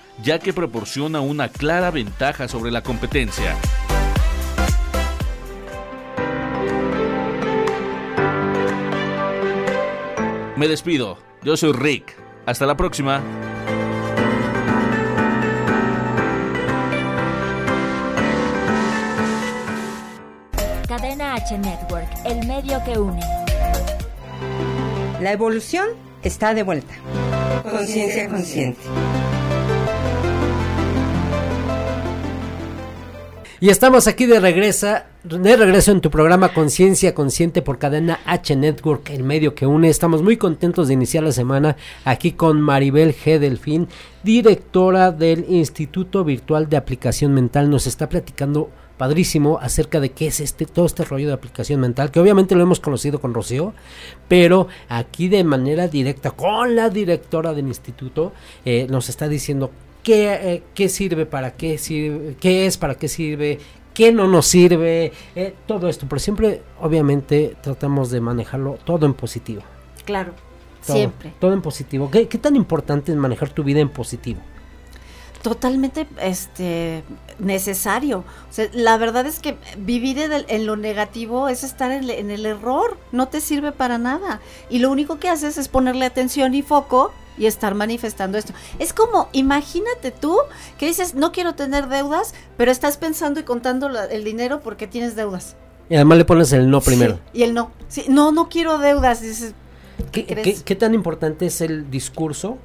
[SPEAKER 12] ya que proporciona una clara ventaja sobre la competencia. Me despido, yo soy Rick. Hasta la próxima.
[SPEAKER 1] Cadena H Network, el medio que une.
[SPEAKER 5] La evolución está de vuelta. Conciencia consciente.
[SPEAKER 2] Y estamos aquí de regresa, de regreso en tu programa Conciencia Consciente por cadena H Network, el medio que une. Estamos muy contentos de iniciar la semana aquí con Maribel G. Delfín, directora del Instituto Virtual de Aplicación Mental. Nos está platicando padrísimo acerca de qué es este todo este rollo de aplicación mental, que obviamente lo hemos conocido con Rocío, pero aquí de manera directa con la directora del instituto eh, nos está diciendo qué, eh, qué sirve, para qué sirve, qué es, para qué sirve, qué no nos sirve, eh, todo esto, pero siempre obviamente tratamos de manejarlo todo en positivo.
[SPEAKER 4] Claro,
[SPEAKER 2] Todo,
[SPEAKER 4] siempre.
[SPEAKER 2] Todo en positivo. ¿Qué, qué tan importante es manejar tu vida en positivo?
[SPEAKER 4] Totalmente este necesario. O sea, la verdad es que vivir en, el- en lo negativo es estar en el error, no te sirve para nada. Y lo único que haces es ponerle atención y foco y estar manifestando esto. Es como, imagínate tú que dices, no quiero tener deudas, pero estás pensando y contando la- el dinero porque tienes deudas.
[SPEAKER 2] Y además le pones el no primero.
[SPEAKER 4] Sí, y el no. Sí, no, no quiero deudas. Dices,
[SPEAKER 2] ¿Qué,
[SPEAKER 4] ¿qué
[SPEAKER 2] qué-
[SPEAKER 4] crees?
[SPEAKER 2] qué tan importante es el discurso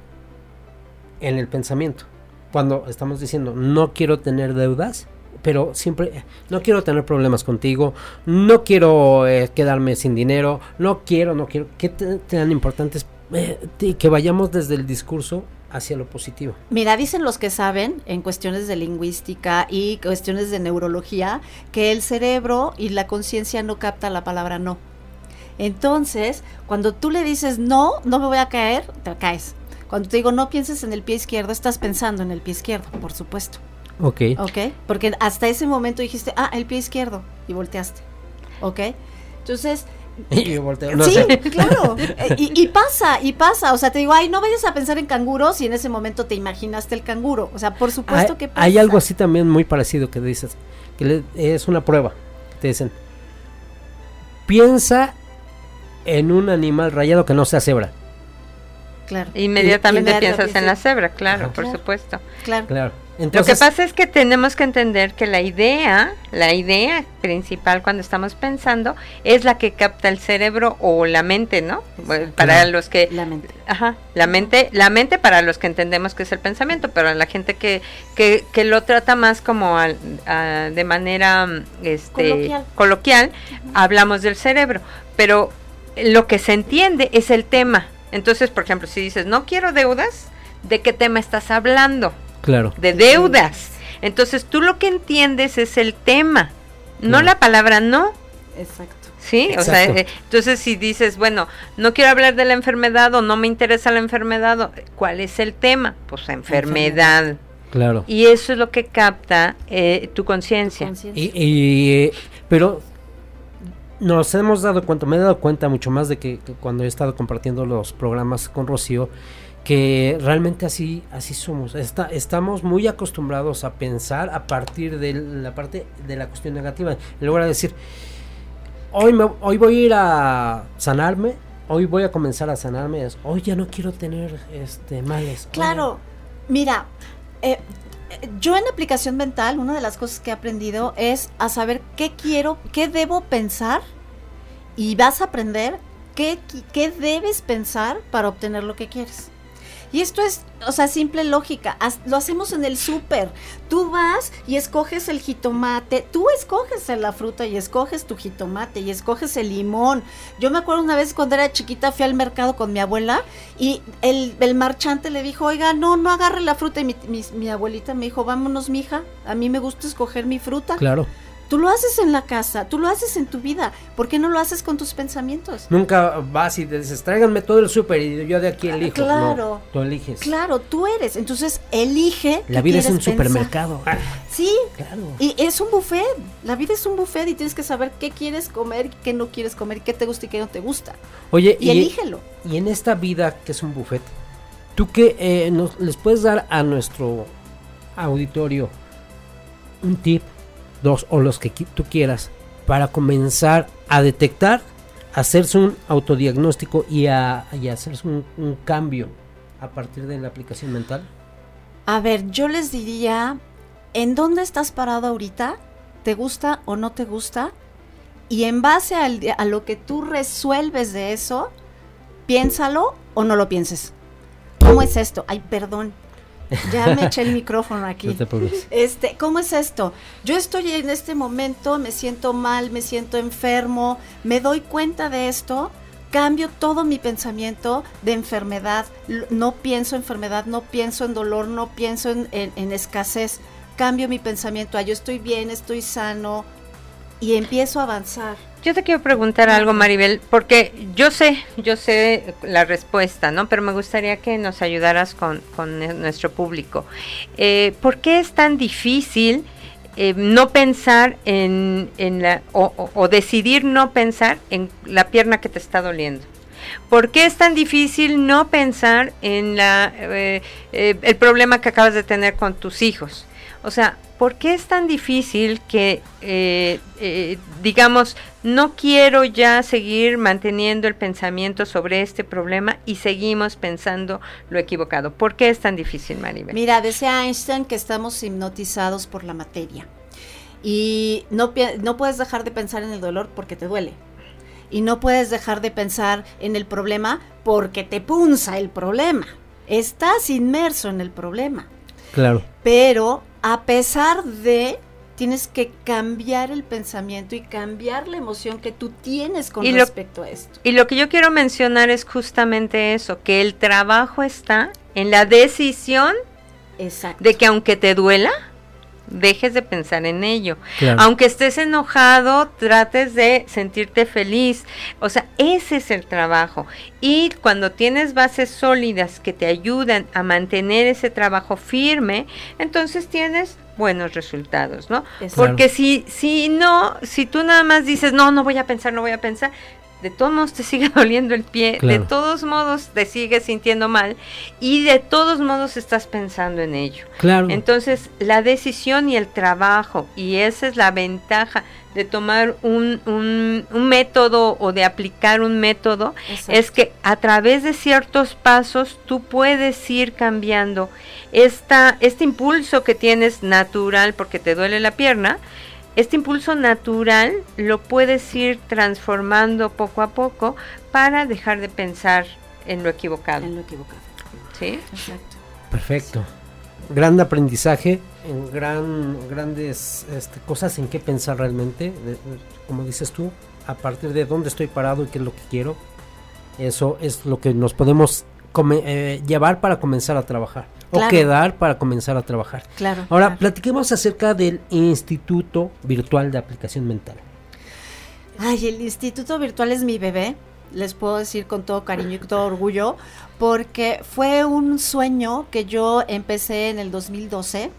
[SPEAKER 2] en el pensamiento? Cuando estamos diciendo no quiero tener deudas, pero siempre no quiero tener problemas contigo, no quiero eh, quedarme sin dinero, no quiero, no quiero. ¿Qué tan importante es eh, que vayamos desde el discurso hacia lo positivo?
[SPEAKER 4] Mira, dicen los que saben en cuestiones de lingüística y cuestiones de neurología que el cerebro y la conciencia no capta la palabra no. Entonces, cuando tú le dices no, no me voy a caer, te caes. Cuando te digo no pienses en el pie izquierdo, estás pensando en el pie izquierdo, por supuesto.
[SPEAKER 2] Ok.
[SPEAKER 4] ¿Ok? Porque hasta ese momento dijiste, ah, el pie izquierdo, y volteaste. ¿Ok? Entonces,
[SPEAKER 2] Y yo volteo, no
[SPEAKER 4] sí,
[SPEAKER 2] sé.
[SPEAKER 4] claro. Eh, Y, y pasa, y pasa. O sea, te digo, ay, no vayas a pensar en canguros y en ese momento te imaginaste el canguro. O sea, por supuesto
[SPEAKER 2] hay,
[SPEAKER 4] que pasa.
[SPEAKER 2] hay algo así también muy parecido que dices, que le- es una prueba. Te dicen, piensa en un animal rayado que no sea cebra.
[SPEAKER 4] Claro.
[SPEAKER 3] Inmediatamente
[SPEAKER 4] Inmediata
[SPEAKER 3] piensas en la cebra, claro,
[SPEAKER 2] Ajá.
[SPEAKER 3] por
[SPEAKER 4] Claro.
[SPEAKER 3] supuesto.
[SPEAKER 4] Claro.
[SPEAKER 2] Claro.
[SPEAKER 3] Lo que pasa es que tenemos que entender que la idea, la idea principal cuando estamos pensando es la que capta el cerebro o la mente, ¿no? Para los que
[SPEAKER 4] La mente.
[SPEAKER 3] Ajá, la mente, la mente para los que entendemos que es el pensamiento, pero la gente que, que, que lo trata más como al- a- de manera mm, este,
[SPEAKER 4] Coloquial.
[SPEAKER 3] coloquial, hablamos del cerebro, pero lo que se entiende es el tema. Entonces, por ejemplo, si dices, no quiero deudas, ¿de qué tema estás hablando?
[SPEAKER 2] Claro.
[SPEAKER 3] De deudas. Entonces, tú lo que entiendes es el tema, no la palabra no.
[SPEAKER 4] Exacto.
[SPEAKER 3] Sí, o sea, eh, entonces si dices, bueno, no quiero hablar de la enfermedad o no me interesa la enfermedad, o- ¿cuál es el tema? Pues enfermedad.
[SPEAKER 2] Claro.
[SPEAKER 3] Y eso es lo que capta eh, tu conciencia.
[SPEAKER 2] Y, y, eh, pero nos hemos dado cuenta, me he dado cuenta mucho más de que, que cuando he estado compartiendo los programas con Rocío, que realmente así así somos. Está, estamos muy acostumbrados a pensar a partir de la parte de la cuestión negativa. En lugar de decir, hoy, me, hoy voy a ir a sanarme, hoy voy a comenzar a sanarme, es, hoy ya no quiero tener este males.
[SPEAKER 4] Claro, mira, eh, eh, yo en aplicación mental, una de las cosas que he aprendido es a saber qué quiero, qué debo pensar y vas a aprender qué, qué debes pensar para obtener lo que quieres. Y esto es, o sea, simple lógica. Lo hacemos en el súper. Tú vas y escoges el jitomate. Tú escoges la fruta y escoges tu jitomate y escoges el limón. Yo me acuerdo una vez cuando era chiquita fui al mercado con mi abuela y el, el marchante le dijo, oiga, no, no agarre la fruta. Y mi, mi- mi abuelita me dijo, vámonos, mija. A mí me gusta escoger mi fruta.
[SPEAKER 2] Claro.
[SPEAKER 4] Tú lo haces en la casa, tú lo haces en tu vida. ¿Por qué no lo haces con tus pensamientos?
[SPEAKER 2] Nunca vas y dices, tráiganme todo el súper y yo de aquí elijo.
[SPEAKER 4] claro.
[SPEAKER 2] No, tú eliges.
[SPEAKER 4] Claro, tú eres. Entonces, elige.
[SPEAKER 2] La vida es un
[SPEAKER 4] pensar.
[SPEAKER 2] supermercado. Ah,
[SPEAKER 4] Sí.
[SPEAKER 2] Claro.
[SPEAKER 4] Y es un buffet. La vida es un buffet y tienes que saber qué quieres comer, qué no quieres comer, qué te gusta y qué no te gusta.
[SPEAKER 2] Oye,
[SPEAKER 4] Y elígelo.
[SPEAKER 2] Y en esta vida que es un buffet, ¿tú qué eh, nos, les puedes dar a nuestro auditorio un tip, dos o los que tú quieras para comenzar a detectar, hacerse un autodiagnóstico y a, hacerse un, cambio a partir de la aplicación mental?
[SPEAKER 4] A ver, yo les diría, ¿en dónde estás parado ahorita? ¿Te gusta o no te gusta? Y en base a lo que tú resuelves de eso, piénsalo o no lo pienses. ¿Cómo es esto? Ay, perdón. Ya me eché el micrófono aquí.
[SPEAKER 2] No te.
[SPEAKER 4] Este, ¿cómo es esto? Yo estoy en este momento, me siento mal, me siento enfermo, me doy cuenta de esto, cambio todo mi pensamiento de enfermedad, no pienso enfermedad, no pienso en dolor, no pienso en, en- en escasez, cambio mi pensamiento a yo estoy bien, estoy sano y empiezo a avanzar.
[SPEAKER 3] Yo te quiero preguntar algo, Maribel, porque yo sé, yo sé la respuesta, ¿no? Pero me gustaría que nos ayudaras con, con eh, nuestro público. Eh, ¿Por qué es tan difícil eh, no pensar en, en la, o, o- o decidir no pensar en la pierna que te está doliendo? ¿Por qué es tan difícil no pensar en la, eh, eh, el problema que acabas de tener con tus hijos? O sea, ¿por qué es tan difícil que, eh, eh, digamos, no quiero ya seguir manteniendo el pensamiento sobre este problema y seguimos pensando lo equivocado? ¿Por qué es tan difícil, Maribel?
[SPEAKER 4] Mira, decía Einstein que estamos hipnotizados por la materia. Y no, no puedes dejar de pensar en el dolor porque te duele. Y no puedes dejar de pensar en el problema porque te punza el problema. Estás inmerso en el problema.
[SPEAKER 2] Claro.
[SPEAKER 4] Pero a pesar de, tienes que cambiar el pensamiento y cambiar la emoción que tú tienes con
[SPEAKER 3] Y lo-
[SPEAKER 4] respecto a esto.
[SPEAKER 3] Y lo que yo quiero mencionar es justamente eso, que el trabajo está en la decisión
[SPEAKER 4] Exacto.
[SPEAKER 3] de que aunque te duela, dejes de pensar en ello.
[SPEAKER 4] Claro.
[SPEAKER 3] Aunque estés enojado, trates de sentirte feliz. O sea, ese es el trabajo. Y cuando tienes bases sólidas que te ayudan a mantener ese trabajo firme, entonces tienes buenos resultados, ¿no?
[SPEAKER 4] Exacto.
[SPEAKER 3] Porque si, si no, si tú nada más dices, no, no voy a pensar, no voy a pensar, de todos modos te sigue doliendo el pie, de todos modos te sigues sintiendo mal y de todos modos estás pensando en ello.
[SPEAKER 2] Claro.
[SPEAKER 3] Entonces, la decisión y el trabajo, y esa es la ventaja de tomar un, un- un método o de aplicar un método,
[SPEAKER 4] Exacto.
[SPEAKER 3] es que a través de ciertos pasos tú puedes ir cambiando esta, este impulso que tienes natural porque te duele la pierna. Este impulso natural lo puedes ir transformando poco a poco para dejar de pensar en lo equivocado.
[SPEAKER 4] En lo equivocado.
[SPEAKER 3] ¿Sí?
[SPEAKER 4] Exacto.
[SPEAKER 2] Perfecto. Gran aprendizaje, en gran, grandes este, cosas en qué pensar realmente, de- de- como dices tú, a partir de dónde estoy parado y qué es lo que quiero. Eso es lo que nos podemos come- eh, llevar para comenzar a trabajar o quedar para comenzar a trabajar.
[SPEAKER 4] Claro,
[SPEAKER 2] Ahora,
[SPEAKER 4] claro.
[SPEAKER 2] platiquemos acerca del Instituto Virtual de Aplicación Mental.
[SPEAKER 4] Ay, el Instituto Virtual es mi bebé les puedo decir con todo cariño y con todo orgullo, porque fue un sueño que yo empecé en el 2012.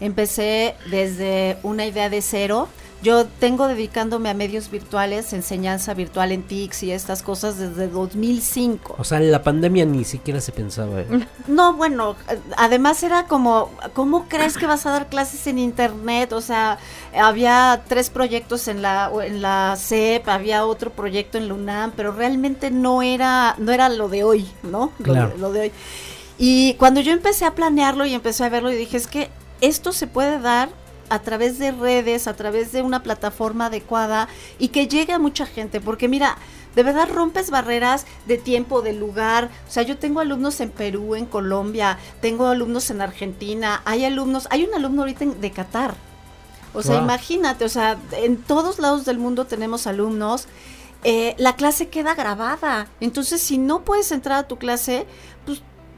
[SPEAKER 4] Empecé desde una idea de cero. Yo tengo dedicándome a medios virtuales, enseñanza virtual en TICS y estas cosas desde 2005.
[SPEAKER 2] O sea, en la pandemia ni siquiera se pensaba. ¿eh?
[SPEAKER 4] No, bueno, además era como, ¿cómo crees que vas a dar clases en internet? O sea, había tres proyectos en la en la CEP, había otro proyecto en la UNAM, pero realmente no era no era lo de hoy, ¿no? Lo,
[SPEAKER 2] Claro.
[SPEAKER 4] de, lo de hoy. Y cuando yo empecé a planearlo y empecé a verlo y dije, es que esto se puede dar a través de redes, a través de una plataforma adecuada y que llegue a mucha gente, porque mira, de verdad rompes barreras de tiempo, de lugar. O sea, yo tengo alumnos en Perú, en Colombia, tengo alumnos en Argentina, hay alumnos, hay un alumno ahorita de Qatar. O sea,
[SPEAKER 13] Wow.
[SPEAKER 4] imagínate, o sea, en todos lados del mundo tenemos alumnos. eh, la clase queda grabada. Entonces, si no puedes entrar a tu clase,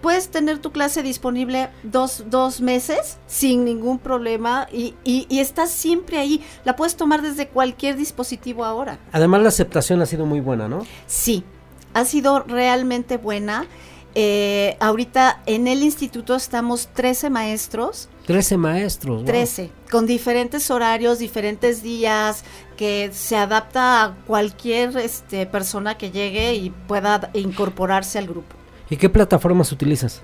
[SPEAKER 4] puedes tener tu clase disponible dos, dos meses sin ningún problema y, y, y estás siempre ahí. La puedes tomar desde cualquier dispositivo ahora.
[SPEAKER 2] Además, la aceptación ha sido muy buena, ¿no?
[SPEAKER 4] Sí, ha sido realmente buena. Eh, ahorita en el instituto estamos 13 maestros,
[SPEAKER 2] 13 maestros. wow.
[SPEAKER 4] 13, con diferentes horarios, diferentes días, que se adapta a cualquier este, persona que llegue y pueda incorporarse al grupo.
[SPEAKER 2] ¿Y qué plataformas utilizas?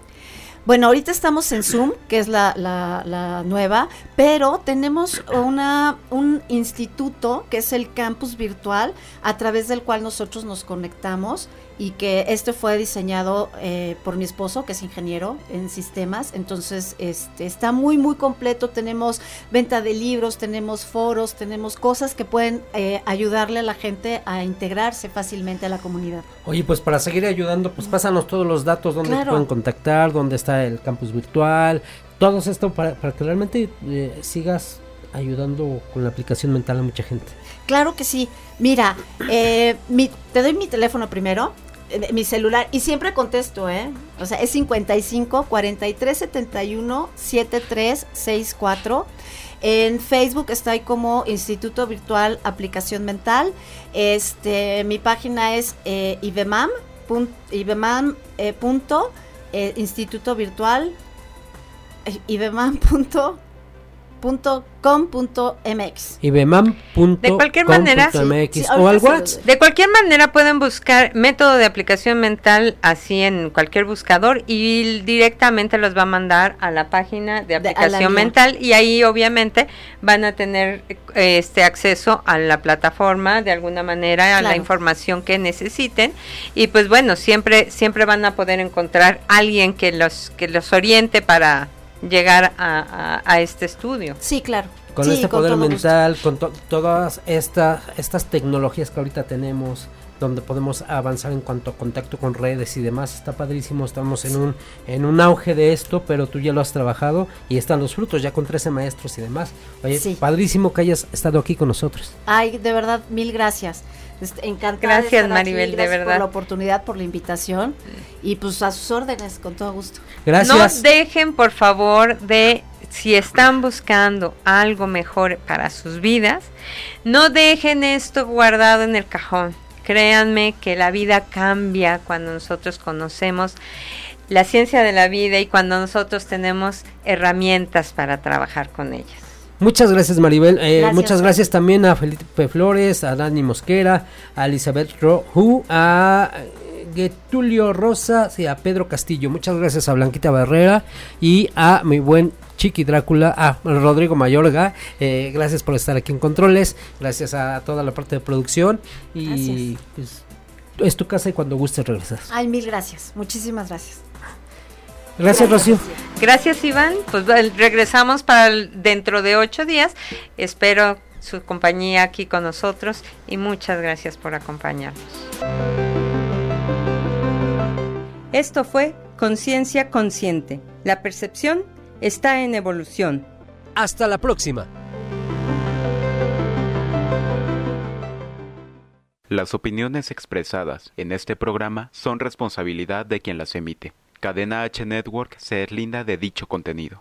[SPEAKER 4] Bueno, ahorita estamos en Zoom, que es la, la- la nueva, pero tenemos una, un instituto que es el campus virtual a través del cual nosotros nos conectamos y que este fue diseñado eh, por mi esposo, que es ingeniero en sistemas. Entonces, este, está muy, muy completo. Tenemos venta de libros, tenemos foros, tenemos cosas que pueden eh, ayudarle a la gente a integrarse fácilmente a la comunidad.
[SPEAKER 2] Oye, pues para seguir ayudando, pues pásanos todos los datos, donde te
[SPEAKER 4] Claro.
[SPEAKER 2] pueden contactar, dónde está el campus virtual, todo esto para, para que realmente eh, sigas ayudando con la aplicación mental a mucha gente.
[SPEAKER 4] Claro que sí. Mira, eh, mi- te doy mi teléfono primero, mi celular, y siempre contesto, ¿eh? O sea, es 55 43 71 73 64. En Facebook estoy como Instituto Virtual Aplicación Mental. Este, mi página es eh, ibemam, ibemam, eh, eh, Instituto Virtual, eh, ibemam punto, punto com punto mx.
[SPEAKER 2] ibemam.com.mx
[SPEAKER 3] De cualquier manera,
[SPEAKER 2] o al WhatsApp.
[SPEAKER 3] De cualquier manera pueden buscar método de aplicación mental así en cualquier buscador y directamente los va a mandar a la página de aplicación mental y ahí obviamente van a tener este acceso a la plataforma de alguna manera a la información que necesiten. Y pues bueno siempre siempre van a poder encontrar alguien que los que los oriente para llegar a, a- a este estudio.
[SPEAKER 4] Sí, claro.
[SPEAKER 2] Con
[SPEAKER 4] Sí,
[SPEAKER 2] este
[SPEAKER 4] con
[SPEAKER 2] poder
[SPEAKER 4] gusto.
[SPEAKER 2] mental, con to- todas estas estas tecnologías que ahorita tenemos, donde podemos avanzar en cuanto a contacto con redes y demás, está padrísimo, estamos en un en un auge de esto, pero tú ya lo has trabajado y están los frutos, ya con 13 maestros y demás. Oye,
[SPEAKER 4] Sí.
[SPEAKER 2] padrísimo que hayas estado aquí con nosotros.
[SPEAKER 4] Ay, de verdad, mil gracias. Encantada. de
[SPEAKER 3] Gracias,
[SPEAKER 4] aquí,
[SPEAKER 3] Maribel, de
[SPEAKER 4] gracias
[SPEAKER 3] verdad.
[SPEAKER 4] Por la oportunidad, por la invitación. Y pues a sus órdenes, con todo gusto.
[SPEAKER 3] No dejen, por favor, de, si están buscando algo mejor para sus vidas, no dejen esto guardado en el cajón. Créanme que la vida cambia cuando nosotros conocemos la ciencia de la vida y cuando nosotros tenemos herramientas para trabajar con ellas.
[SPEAKER 2] Muchas gracias Maribel, Eh,
[SPEAKER 3] Gracias,
[SPEAKER 2] muchas gracias también a Felipe Flores, a Dani Mosquera, a Elizabeth Roju, a Getulio Rosa y a Pedro Castillo. Muchas gracias a Blanquita Barrera y a mi buen Chiqui Drácula, a Rodrigo Mayorga. Eh, gracias por estar aquí en Controles, gracias a toda la parte de producción y pues, es tu casa y cuando gustes regresas.
[SPEAKER 4] Ay, mil gracias. Muchísimas gracias.
[SPEAKER 2] Gracias Rocío.
[SPEAKER 3] Gracias, Iván. Pues regresamos para el- dentro de ocho días. Espero su compañía aquí con nosotros y muchas gracias por acompañarnos.
[SPEAKER 5] Esto fue Conciencia Consciente. La percepción está en evolución.
[SPEAKER 2] Hasta la próxima.
[SPEAKER 8] Las opiniones expresadas en este programa son responsabilidad de quien las emite. Cadena H Network se deslinda de dicho contenido.